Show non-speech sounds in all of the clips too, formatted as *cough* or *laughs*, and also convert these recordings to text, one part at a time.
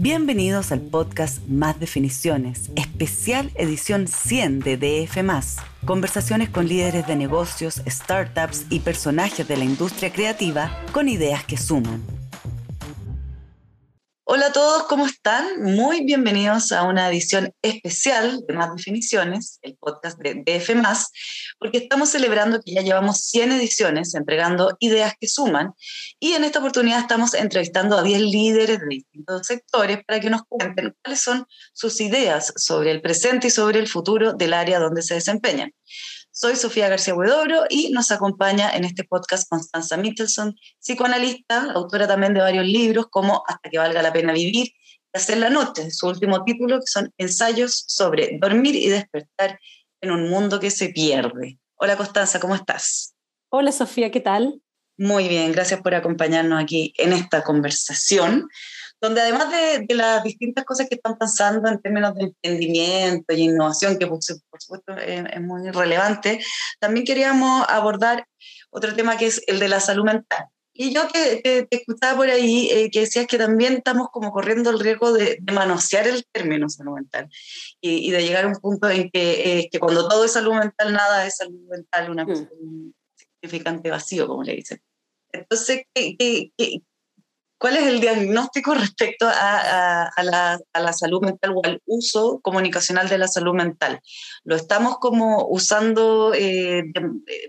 Bienvenidos al podcast Más Definiciones, especial edición 100 de DF. Conversaciones con líderes de negocios, startups y personajes de la industria creativa con ideas que suman. Hola a todos, ¿cómo están? Muy bienvenidos a una edición especial de Más Definiciones, el podcast de DF, porque estamos celebrando que ya llevamos 100 ediciones entregando ideas que suman y en esta oportunidad estamos entrevistando a 10 líderes de distintos sectores para que nos cuenten cuáles son sus ideas sobre el presente y sobre el futuro del área donde se desempeñan. Soy Sofía García Huedoro y nos acompaña en este podcast Constanza Michelson, psicoanalista, autora también de varios libros como Hasta que valga la pena vivir y Hacer la noche, su último título, que son ensayos sobre dormir y despertar en un mundo que se pierde. Hola Constanza, ¿cómo estás? Hola Sofía, ¿qué tal? Muy bien, gracias por acompañarnos aquí en esta conversación donde además de, las distintas cosas que están pasando en términos de emprendimiento y innovación, que por, supuesto es, muy relevante, también queríamos abordar otro tema que es el de la salud mental. Y yo que te, escuchaba por ahí, eh, que decías que también estamos como corriendo el riesgo de, manosear el término salud mental y, de llegar a un punto en que, eh, que, cuando todo es salud mental, nada es salud mental, una mm. un significante vacío, como le dicen. Entonces, ¿qué, qué, qué ¿Cuál es el diagnóstico respecto a, la, salud mental o al uso comunicacional de la salud mental? ¿Lo estamos como usando eh,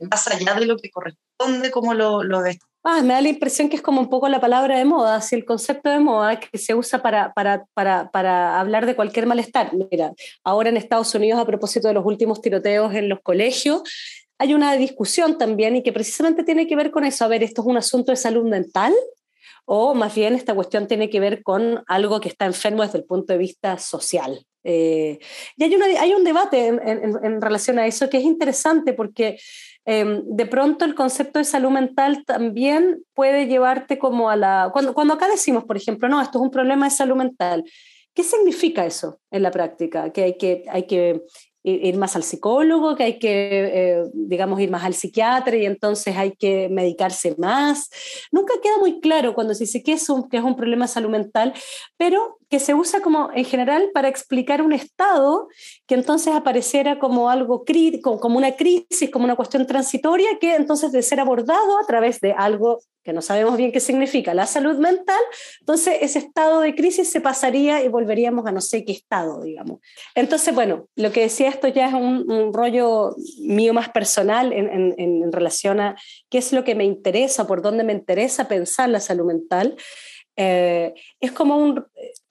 más allá de lo que corresponde? ¿Cómo lo, lo ah, me da la impresión que es como un poco la palabra de moda, así el concepto de moda que se usa para, para, para, para hablar de cualquier malestar. Mira, ahora en Estados Unidos, a propósito de los últimos tiroteos en los colegios, hay una discusión también y que precisamente tiene que ver con eso. A ver, ¿esto es un asunto de salud mental o más bien esta cuestión tiene que ver con algo que está enfermo desde el punto de vista social. Eh, y hay, hay, un debate en, relación a eso que es interesante porque em, de pronto el concepto de salud mental también puede llevarte como a la... Cuando, cuando acá decimos, por ejemplo, no, esto es un problema de salud mental, ¿qué significa eso en la práctica? Que hay que, hay que ir más al psicólogo, que hay que, eh, digamos, ir más al psiquiatra y entonces hay que medicarse más. Nunca queda muy claro cuando se dice que es un, que es un problema salud mental, pero que se usa como en general para explicar un estado que entonces apareciera como algo crítico, como una crisis, como una cuestión transitoria, que entonces de ser abordado a través de algo que no sabemos bien qué significa, la salud mental, entonces ese estado de crisis se pasaría y volveríamos a no sé qué estado, digamos. Entonces, bueno, lo que decía esto ya es un, rollo mío más personal en, en, relación a qué es lo que me interesa, por dónde me interesa pensar la salud mental. Eh, es como un,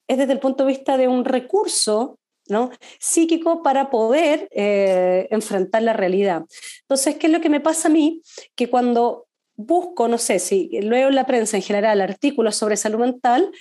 es desde el punto de vista de un recurso ¿no? psíquico para poder eh, enfrentar la realidad. Entonces, ¿qué es lo que me pasa a mí? Que cuando busco, no sé, si leo en la prensa en general artículos sobre salud mental,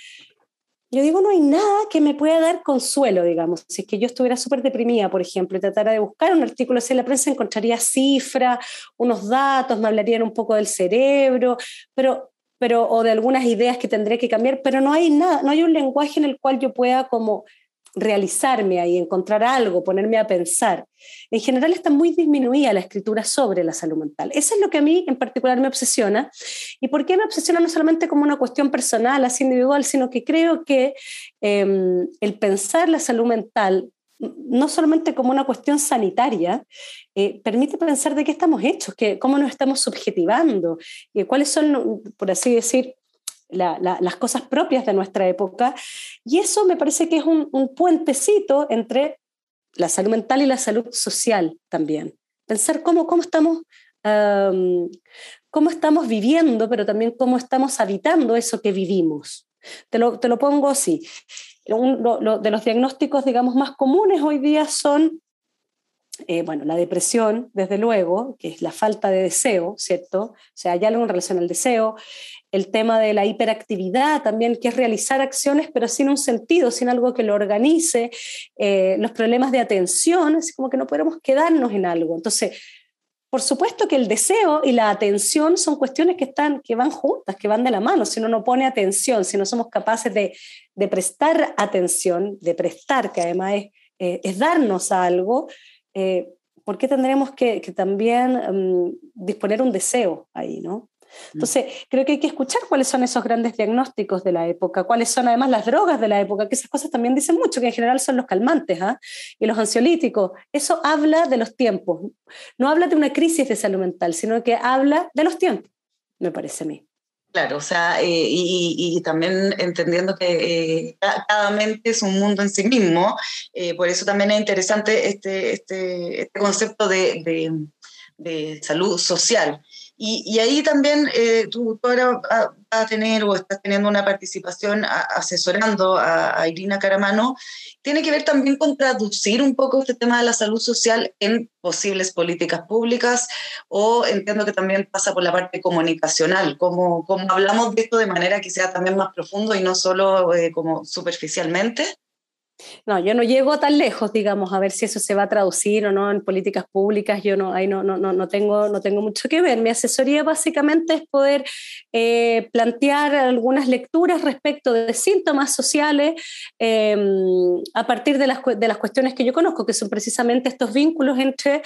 yo digo, no hay nada que me pueda dar consuelo, digamos. Si es que yo estuviera súper deprimida, por ejemplo, y tratara de buscar un artículo así en la prensa, encontraría cifras, unos datos, me hablarían un poco del cerebro, pero pero, o de algunas ideas que tendré que cambiar, pero no hay nada, no hay un lenguaje en el cual yo pueda como realizarme ahí, encontrar algo, ponerme a pensar. En general está muy disminuida la escritura sobre la salud mental. Eso es lo que a mí en particular me obsesiona. ¿Y por qué me obsesiona no solamente como una cuestión personal, así individual, sino que creo que em, el pensar la salud mental no solamente como una cuestión sanitaria, eh, permite pensar de qué estamos hechos, que, cómo nos estamos subjetivando, y cuáles son, por así decir, las cosas propias de nuestra época. Y eso me parece que es un, puentecito entre la salud mental y la salud social también. Pensar cómo, cómo estamos... cómo estamos viviendo, pero también cómo estamos habitando eso que vivimos. Te lo, te lo pongo así de los diagnósticos, digamos, más comunes hoy día son, eh, bueno, la depresión, desde luego, que es la falta de deseo, ¿cierto? O sea, hay algo en relación al deseo, el tema de la hiperactividad también, que es realizar acciones pero sin un sentido, sin algo que lo organice, eh, los problemas de atención, es como que no podemos quedarnos en algo. Entonces, por supuesto que el deseo y la atención son cuestiones que, están, que van juntas, que van de la mano. Si uno no pone atención, si no somos capaces de, prestar atención, de prestar, que además es, eh, darnos algo, eh, ¿por qué tendremos que, también mm, disponer un deseo ahí? ¿no? Entonces, creo que hay que escuchar cuáles son esos grandes diagnósticos de la época, cuáles son además las drogas de la época, que esas cosas también dicen mucho, que en general son los calmantes ¿ah? y los ansiolíticos. Eso habla de los tiempos. No habla de una crisis de salud mental, sino que habla de los tiempos, me parece a mí. Claro, o sea, eh, y, también entendiendo que eh, cada mente es un mundo en sí mismo, eh, por eso también es interesante este, este, este concepto de, de, de salud social. Y, ahí también eh, tú, ahora vas a tener o estás teniendo una participación asesorando a, Irina Caramano. Tiene que ver también con traducir un poco este tema de la salud social en posibles políticas públicas o entiendo que también pasa por la parte comunicacional, como, como hablamos de esto de manera que sea también más profundo y no solo eh, como superficialmente. No, yo no llego tan lejos, digamos, a ver si eso se va a traducir o no en políticas públicas. Yo no, ahí no, no, no, tengo, no tengo mucho que ver. Mi asesoría básicamente es poder eh, plantear algunas lecturas respecto de síntomas sociales em, a partir de las, de las cuestiones que yo conozco, que son precisamente estos vínculos entre,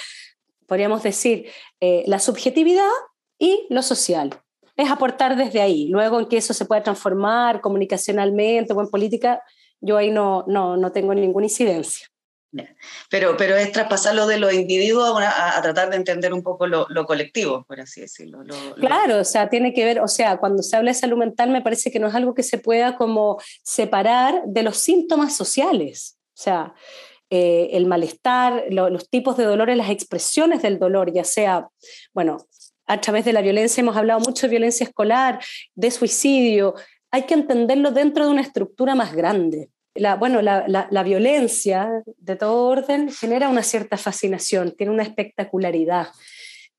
podríamos decir, eh, la subjetividad y lo social es aportar desde ahí. Luego en que eso se pueda transformar comunicacionalmente o en política, yo ahí no, no, no tengo ninguna incidencia. Pero, pero es traspasarlo de lo individuo a, tratar de entender un poco lo, lo colectivo, por así decirlo. claro, o sea, tiene que ver, o sea, cuando se habla de salud mental me parece que no es algo que se pueda como separar de los síntomas sociales. O sea, eh, el malestar, los tipos de dolores, las expresiones del dolor, ya sea, bueno, a través de la violencia, hemos hablado mucho de violencia escolar, de suicidio, hay que entenderlo dentro de una estructura más grande. La, bueno, la, violencia de todo orden genera una cierta fascinación, tiene una espectacularidad.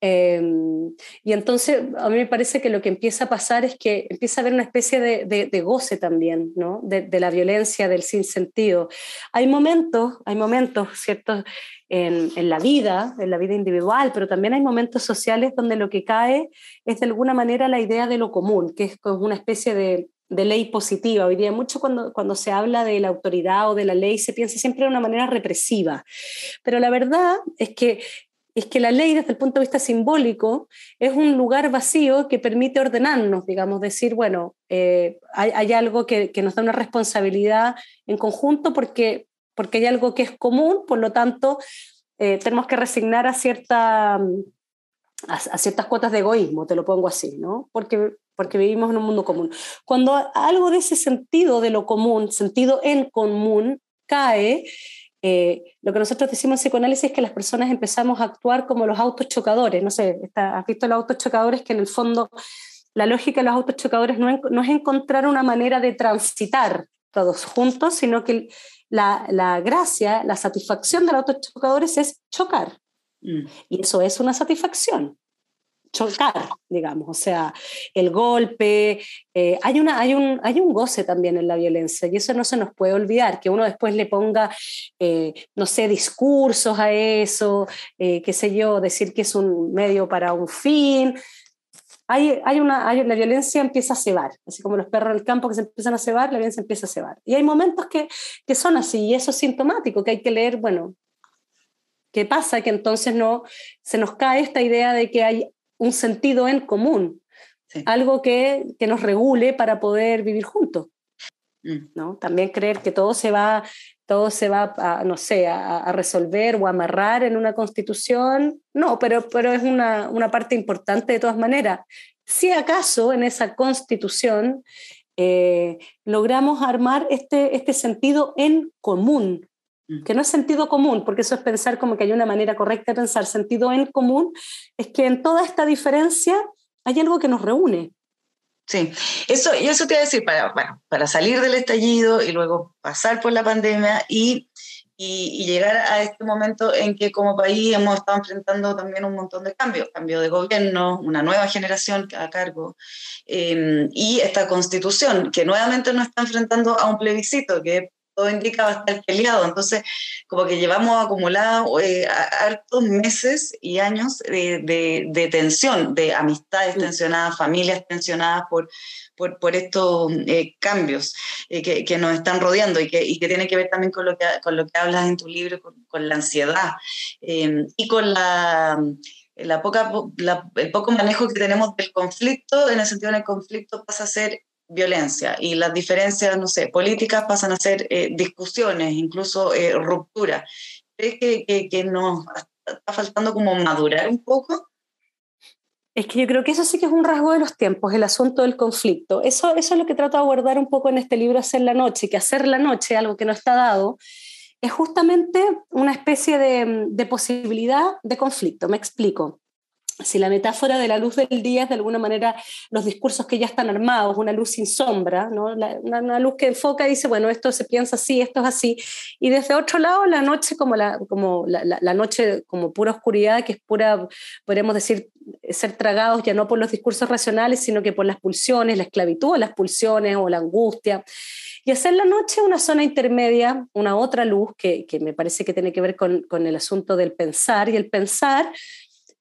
Em, y entonces a mí me parece que lo que empieza a pasar es que empieza a haber una especie de, goce también, ¿no? De, de, la violencia, del sinsentido. Hay momentos, hay momentos, ¿cierto? En, en, la vida, en la vida individual, pero también hay momentos sociales donde lo que cae es de alguna manera la idea de lo común, que es una especie de, de ley positiva. Hoy día mucho cuando, cuando se habla de la autoridad o de la ley se piensa siempre de una manera represiva, pero la verdad es que es que la ley desde el punto de vista simbólico es un lugar vacío que permite ordenarnos, digamos, decir, bueno, eh, hay, algo que, nos da una responsabilidad en conjunto porque, porque hay algo que es común, por lo tanto, eh, tenemos que resignar a, cierta, a, ciertas cuotas de egoísmo, te lo pongo así, ¿no? Porque porque vivimos en un mundo común. Cuando algo de ese sentido de lo común, sentido en común, cae, eh, lo que nosotros decimos en psicoanálisis es que las personas empezamos a actuar como los autos chocadores. No sé, ¿has visto los autos chocadores que en el fondo la lógica de los autos chocadores no, es encontrar una manera de transitar todos juntos, sino que la, la gracia, la satisfacción de los autos chocadores es chocar. Mm. Y eso es una satisfacción chocar, digamos, o sea, el golpe, eh, hay, una, hay, un, hay un goce también en la violencia y eso no se nos puede olvidar, que uno después le ponga, eh, no sé, discursos a eso, eh, qué sé yo, decir que es un medio para un fin. Hay, hay una, la violencia empieza a cebar, así como los perros del campo que se empiezan a cebar, la violencia empieza a cebar. Y hay momentos que, que son así, y eso es sintomático, que hay que leer, bueno, ¿Qué pasa? Que entonces no se nos cae esta idea de que hay un sentido en común, algo que, que, nos regule para poder vivir juntos. Mm. ¿no? También creer que todo se va, todo se va a, no sé, a, resolver o amarrar en una constitución, no, pero, pero es una, una parte importante de todas maneras. Si acaso en esa constitución eh, logramos armar este, este sentido en común. Que no es sentido común, porque eso es pensar como que hay una manera correcta de pensar. Sentido en común es que en toda esta diferencia hay algo que nos reúne. Sí, eso, y eso te iba a decir, para, bueno, para salir del estallido y luego pasar por la pandemia y, y, llegar a este momento en que como país hemos estado enfrentando también un montón de cambios, cambio de gobierno, una nueva generación a cargo, eh, y esta constitución que nuevamente nos está enfrentando a un plebiscito que todo indica va a estar peleado. Entonces, como que llevamos acumulado eh, hartos meses y años de, de, tensión, de amistades tensionadas, familias tensionadas por, por, por estos eh, cambios eh, que, que, nos están rodeando y que, y que tiene que ver también con lo que, con lo que hablas en tu libro, con, con la ansiedad y con la la poca, el poco manejo que tenemos del conflicto, en el sentido del conflicto pasa a ser violencia y las diferencias, no sé, políticas pasan a ser eh, discusiones, incluso eh, ruptura. ¿Crees que, que, nos está faltando como madurar un poco? Es que yo creo que eso sí que es un rasgo de los tiempos, el asunto del conflicto. Eso, eso es lo que trato de abordar un poco en este libro Hacer la Noche, que hacer la noche, algo que no está dado, es justamente una especie de, de posibilidad de conflicto. Me explico si la metáfora de la luz del día es de alguna manera los discursos que ya están armados, una luz sin sombra, ¿no? una, luz que enfoca y dice, bueno, esto se piensa así, esto es así, y desde otro lado la noche como la, como la, la noche como pura oscuridad, que es pura, podríamos decir, ser tragados ya no por los discursos racionales, sino que por las pulsiones, la esclavitud, las pulsiones o la angustia. Y hacer la noche una zona intermedia, una otra luz que, que me parece que tiene que ver con, con el asunto del pensar, y el pensar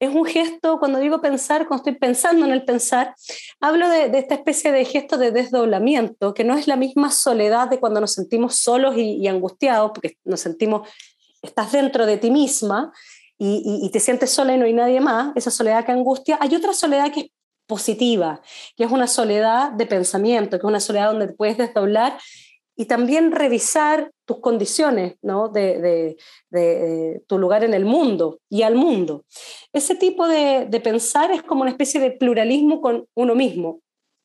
es un gesto, cuando digo pensar, cuando estoy pensando en el pensar, hablo de, esta especie de gesto de desdoblamiento, que no es la misma soledad de cuando nos sentimos solos y, angustiados, porque nos sentimos, estás dentro de ti misma y, te sientes sola y no hay nadie más, esa soledad que angustia. Hay otra soledad que es positiva, que es una soledad de pensamiento, que es una soledad donde te puedes desdoblar y también revisar tus condiciones, ¿no? de, de, tu lugar en el mundo y al mundo. Ese tipo de, de, pensar es como una especie de pluralismo con uno mismo.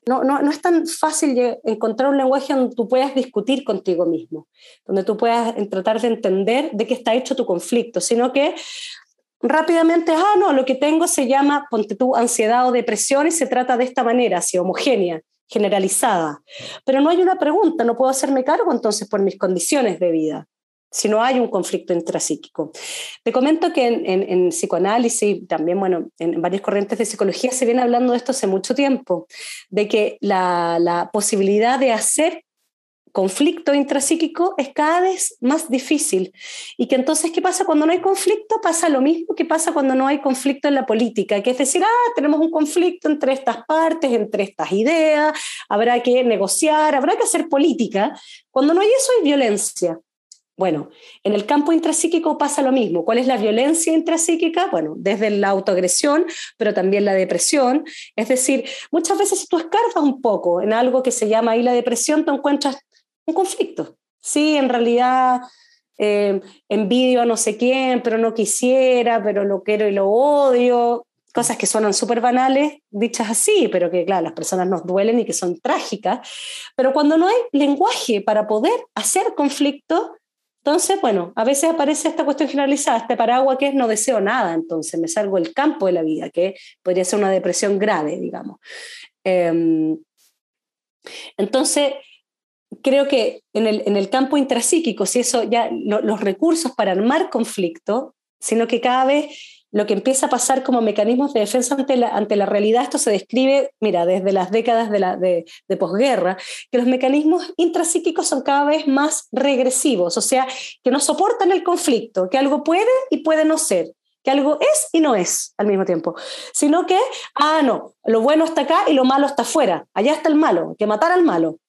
No, no, no, es tan fácil encontrar un lenguaje donde tú puedas discutir contigo mismo, donde tú puedas tratar de entender de qué está hecho tu conflicto, sino que rápidamente, ah, no, lo que tengo se llama, ponte tú, ansiedad o depresión y se trata de esta manera, así homogénea generalizada. Pero no hay una pregunta, no puedo hacerme cargo entonces por mis condiciones de vida, si no hay un conflicto intrapsíquico. Te comento que en, psicoanálisis, también bueno, en varias corrientes de psicología se viene hablando de esto hace mucho tiempo, de que la posibilidad de hacer conflicto intrapsíquico es cada vez más difícil. Y que entonces, ¿qué pasa cuando no hay conflicto? Pasa lo mismo que pasa cuando no hay conflicto en la política, que es decir, ah, tenemos un conflicto entre estas partes, entre estas ideas, habrá que negociar, habrá que hacer política. Cuando no hay eso, hay violencia. Bueno, en el campo intrapsíquico pasa lo mismo. ¿Cuál es la violencia intrapsíquica? Bueno, desde la autoagresión, pero también la depresión. Es decir, muchas veces si tú escarbas un poco en algo que se llama ahí la depresión, te encuentras un conflicto. Sí, en realidad eh, envidio a no sé quién, pero no quisiera, pero lo quiero y lo odio. Cosas que suenan súper banales, dichas así, pero que, claro, las personas nos duelen y que son trágicas. Pero cuando no hay lenguaje para poder hacer conflicto, entonces, bueno, a veces aparece esta cuestión generalizada, este paraguas que es no deseo nada, entonces me salgo del campo de la vida, que podría ser una depresión grave, digamos. Em, entonces, creo que en el, en el campo intrapsíquico, si eso ya, los recursos para armar conflicto, sino que cada vez lo que empieza a pasar como mecanismos de defensa ante la, ante la realidad, esto se describe, mira, desde las décadas de, la, de, de posguerra, que los mecanismos intrapsíquicos son cada vez más regresivos, o sea, que no soportan el conflicto, que algo puede y puede no ser, que algo es y no es al mismo tiempo, sino que, ah, no, lo bueno está acá y lo malo está afuera, allá está el malo, que matar al malo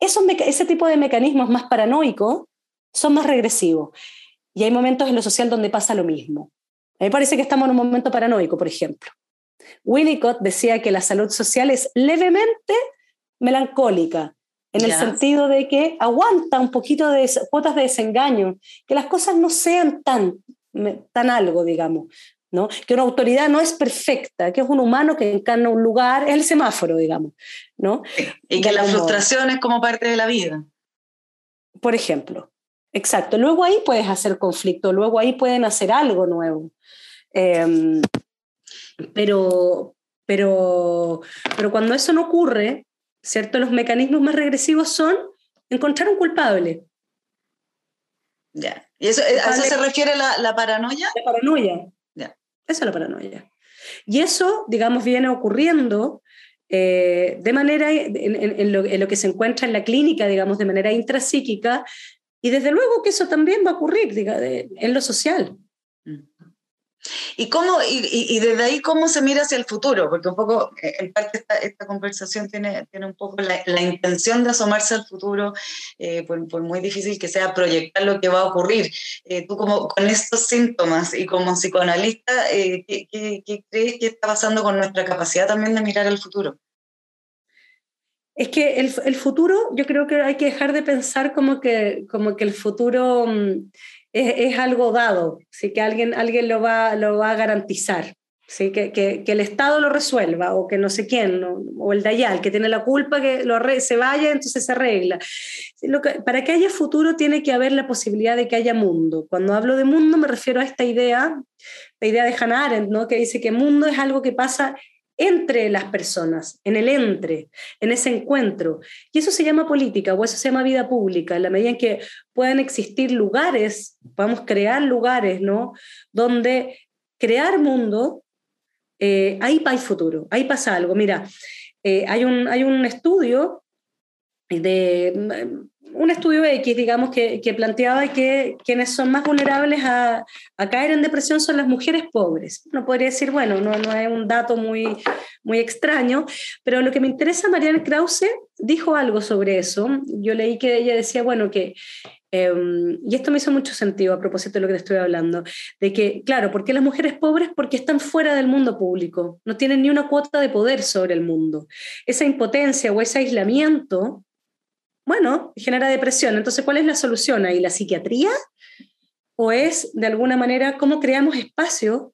ese tipo de mecanismos más paranoicos son más regresivos. Y hay momentos en lo social donde pasa lo mismo. A mí me parece que estamos en un momento paranoico, por ejemplo. Winnicott decía que la salud social es levemente melancólica, en el sentido de que aguanta un poquito de cuotas de desengaño, que las cosas no sean tan, tan algo, digamos. ¿No? Que una autoridad no es perfecta, que es un humano que encarna un lugar, es el semáforo, digamos, ¿no? Y que la frustración es como parte de la vida. Por ejemplo, exacto. Luego ahí puedes hacer conflicto, luego ahí pueden hacer algo nuevo. Em, pero, pero, pero cuando eso no ocurre, ¿cierto? Los mecanismos más regresivos son encontrar un culpable. Ya. ¿Y eso, a eso se refiere la, la paranoia? La paranoia. Esa es la paranoia. Y eso, digamos, viene ocurriendo eh, de manera, en, lo, que se encuentra en la clínica, digamos, de manera intrapsíquica, y desde luego que eso también va a ocurrir diga, en lo social. ¿Y, cómo, y, desde ahí cómo se mira hacia el futuro? Porque un poco, eh, en parte esta, conversación tiene, tiene un poco la, intención de asomarse al futuro, eh, por, muy difícil que sea proyectar lo que va a ocurrir. Eh, tú como con estos síntomas y como psicoanalista, ¿qué, qué, crees que está pasando con nuestra capacidad también de mirar al futuro? Es que el, el, futuro, yo creo que hay que dejar de pensar como que, como que el futuro mm, es, algo dado, ¿sí? que alguien, alguien lo, va, lo va a garantizar. ¿sí? Que, que, que, el Estado lo resuelva o que no sé quién, o el Dayal, que tiene la culpa, que lo se vaya, entonces se arregla. Lo que, para que haya futuro tiene que haber la posibilidad de que haya mundo. Cuando hablo de mundo me refiero a esta idea, la idea de Hannah Arendt, ¿no? que dice que mundo es algo que pasa entre las personas, en el entre, en ese encuentro. Y eso se llama política o eso se llama vida pública, en la medida en que puedan existir lugares, podamos crear lugares, ¿no? Donde crear mundo, eh, ahí hay futuro, ahí pasa algo. Mira, eh, hay, un, hay un estudio de un estudio X, digamos, que, que, planteaba que quienes son más vulnerables a, a, caer en depresión son las mujeres pobres. Uno podría decir, bueno, no, no es un dato muy, muy extraño, pero lo que me interesa, Marianne Krause dijo algo sobre eso. Yo leí que ella decía, bueno, que em, y esto me hizo mucho sentido a propósito de lo que te estoy hablando, de que, claro, ¿por qué las mujeres pobres? Porque están fuera del mundo público, no tienen ni una cuota de poder sobre el mundo. Esa impotencia o ese aislamiento bueno, genera depresión. Entonces, ¿cuál es la solución ahí? ¿La psiquiatría? ¿O es, de alguna manera, cómo creamos espacio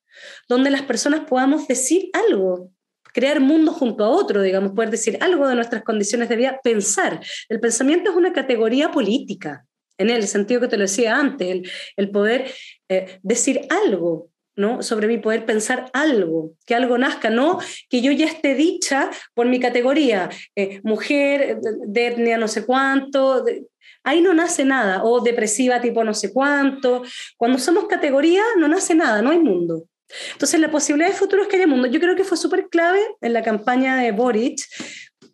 donde las personas podamos decir algo? crear mundo junto a otro, digamos, poder decir algo de nuestras condiciones de vida, pensar. El pensamiento es una categoría política, en el sentido que te lo decía antes, el, poder eh, decir algo, ¿no? sobre mi poder pensar algo, que algo nazca, no que yo ya esté dicha por mi categoría, eh, mujer de etnia no sé cuánto, ahí no nace nada, o depresiva tipo no sé cuánto. Cuando somos categoría no nace nada, no hay mundo. Entonces la posibilidad de futuro es que haya mundo. Yo creo que fue súper clave en la campaña de Boric,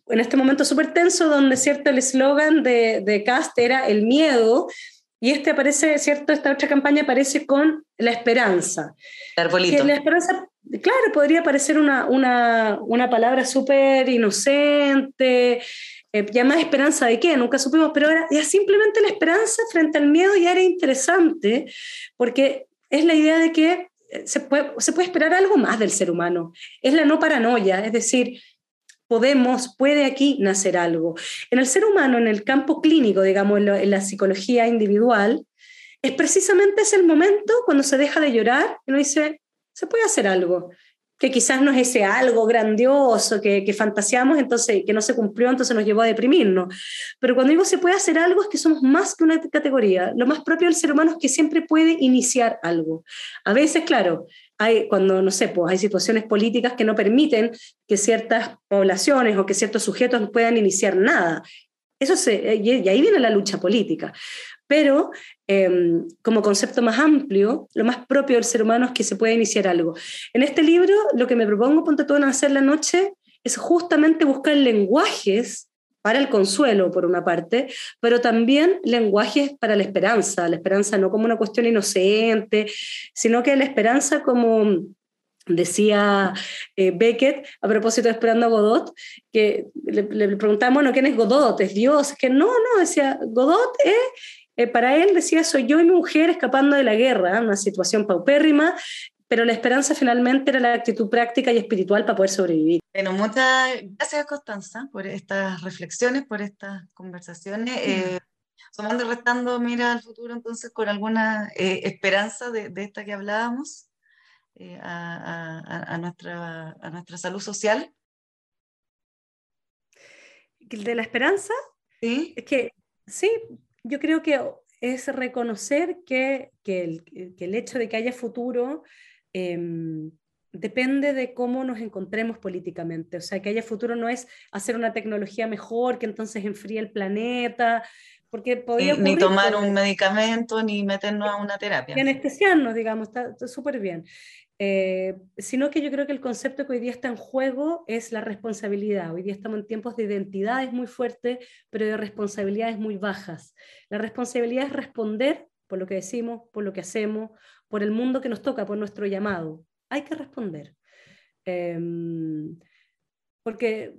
en este momento súper tenso, donde cierto el eslogan de, de Cast era el miedo, y este aparece, ¿cierto? Esta otra campaña aparece con la esperanza. arbolito. la esperanza, claro, podría parecer una, una, una palabra súper inocente, eh, llamada esperanza de qué, nunca supimos, pero era ya simplemente la esperanza frente al miedo ya era interesante, porque es la idea de que se puede, se puede esperar algo más del ser humano. Es la no paranoia, es decir, podemos, puede aquí nacer algo. En el ser humano, en el campo clínico, digamos, en, la psicología individual, es precisamente ese el momento cuando se deja de llorar y uno dice, se puede hacer algo, que quizás no es ese algo grandioso que, que fantaseamos, entonces que no se cumplió, entonces nos llevó a deprimirnos. Pero cuando digo se puede hacer algo es que somos más que una categoría. Lo más propio del ser humano es que siempre puede iniciar algo. A veces, claro, hay, cuando, no sé, pues hay situaciones políticas que no permiten que ciertas poblaciones o que ciertos sujetos puedan iniciar nada. Eso se, y ahí viene la lucha política. Pero em, como concepto más amplio, lo más propio del ser humano es que se pueda iniciar algo. En este libro, lo que me propongo, ponte todo en hacer la noche, es justamente buscar lenguajes para el consuelo, por una parte, pero también lenguajes para la esperanza, la esperanza no como una cuestión inocente, sino que la esperanza como decía eh, Beckett a propósito de Esperando a Godot, que le, preguntamos, bueno, ¿quién es Godot? ¿Es Dios? Que no, no, decía, Godot es... Eh, para él decía, soy yo y mi mujer escapando de la guerra, una situación paupérrima, pero la esperanza finalmente era la actitud práctica y espiritual para poder sobrevivir. Bueno, muchas gracias Constanza por estas reflexiones, por estas conversaciones. Eh, sumando y restando, mira al futuro entonces con alguna eh, esperanza de, esta que hablábamos eh, a, nuestra, a nuestra salud social. ¿De la esperanza? Sí. Es que sí, yo creo que es reconocer que, que, el, que el hecho de que haya futuro Em, depende de cómo nos encontremos políticamente. O sea, que haya futuro no es hacer una tecnología mejor que entonces enfríe el planeta, porque podría ni, tomar un medicamento, ni meternos a una terapia. Ni anestesiarnos, digamos, está súper bien. Eh, sino que yo creo que el concepto que hoy día está en juego es la responsabilidad. Hoy día estamos en tiempos de identidades muy fuertes, pero de responsabilidades muy bajas. La responsabilidad es responder por lo que decimos, por lo que hacemos, por el mundo que nos toca, por nuestro llamado. Hay que responder. Em, porque,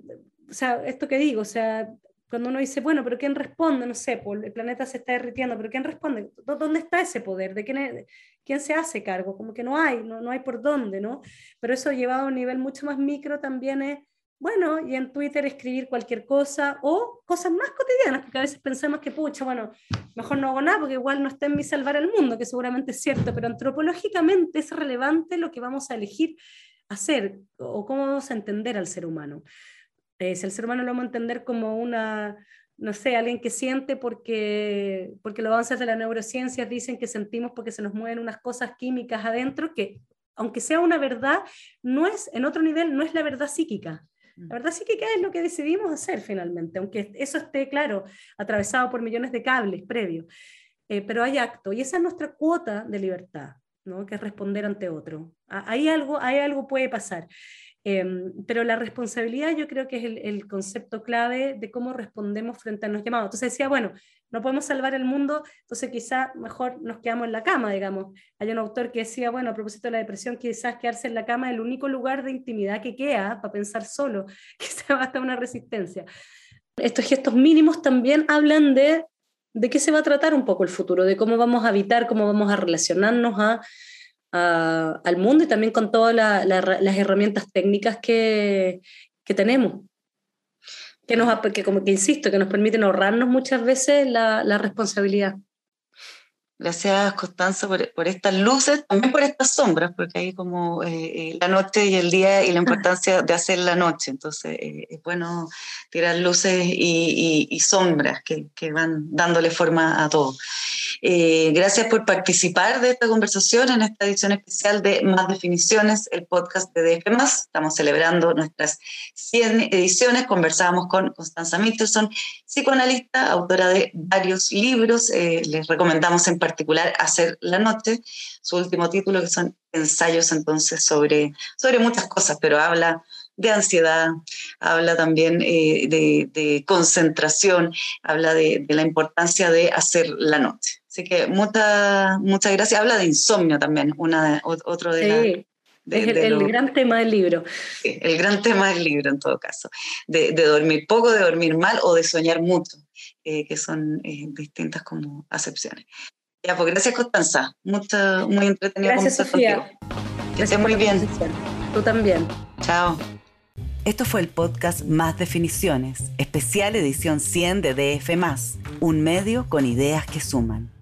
o sea, esto que digo, o sea, cuando uno dice, bueno, pero ¿quién responde? No sé, pues, el planeta se está derritiendo, pero ¿quién responde? ¿Dónde está ese poder? ¿De quién, quién se hace cargo? Como que no hay, no, no hay por dónde, ¿no? Pero eso llevado a un nivel mucho más micro también es, bueno, y en Twitter escribir cualquier cosa o cosas más cotidianas, porque a veces pensamos que, pucha, bueno, mejor no hago nada porque igual no está en mí salvar el mundo, que seguramente es cierto, pero antropológicamente es relevante lo que vamos a elegir hacer o cómo vamos a entender al ser humano. Eh, si el ser humano lo vamos a entender como una, no sé, alguien que siente porque, porque los avances de la neurociencia dicen que sentimos porque se nos mueven unas cosas químicas adentro que, aunque sea una verdad, no es, en otro nivel, no es la verdad psíquica. La mm. verdad psíquica es lo que decidimos hacer finalmente, aunque eso esté, claro, atravesado por millones de cables previos. Eh, pero hay acto, y esa es nuestra cuota de libertad, ¿no? que es responder ante otro. Hay algo, hay algo puede pasar. Em, pero la responsabilidad yo creo que es el, concepto clave de cómo respondemos frente a los llamados. Entonces decía, bueno, no podemos salvar el mundo, entonces quizá mejor nos quedamos en la cama, digamos. Hay un autor que decía, bueno, a propósito de la depresión, quizás quedarse en la cama es el único lugar de intimidad que queda para pensar solo, *laughs* quizá basta una resistencia. Estos gestos mínimos también hablan de de qué se va a tratar un poco el futuro, de cómo vamos a habitar, cómo vamos a relacionarnos a al mundo y también con todas las herramientas técnicas que, que tenemos. Que, nos, que, como que insisto, que nos permiten ahorrarnos muchas veces la responsabilidad. Gracias, Constanza, por, por, estas luces, también por estas sombras, porque hay como eh, eh, la noche y el día y la importancia de hacer la noche. Entonces, eh, es bueno tirar luces y, y, sombras que, que, van dándole forma a todo. gracias por participar de esta conversación en esta edición especial de Más Definiciones, el podcast de DF. Estamos celebrando nuestras 100 ediciones. Conversábamos con Constanza Mittelson, psicoanalista, autora de varios libros. les recomendamos en particular Hacer la Noche, su último título, que son ensayos entonces sobre, sobre muchas cosas, pero habla de ansiedad, habla también eh, de, concentración, habla de, la importancia de hacer la noche. Así que muchas muchas gracias. Habla de insomnio también, una, otro de, es el, gran tema del libro. Sí, el gran tema del libro en todo caso. De, dormir poco, de dormir mal o de soñar mucho, eh, que son eh, distintas como acepciones. Ya, pues gracias Constanza. Mucho, muy entretenido gracias, Sofía. Que estés muy bien. Tú también. Chao. Esto fue el podcast Más Definiciones, especial edición 100 de DF, un medio con ideas que suman.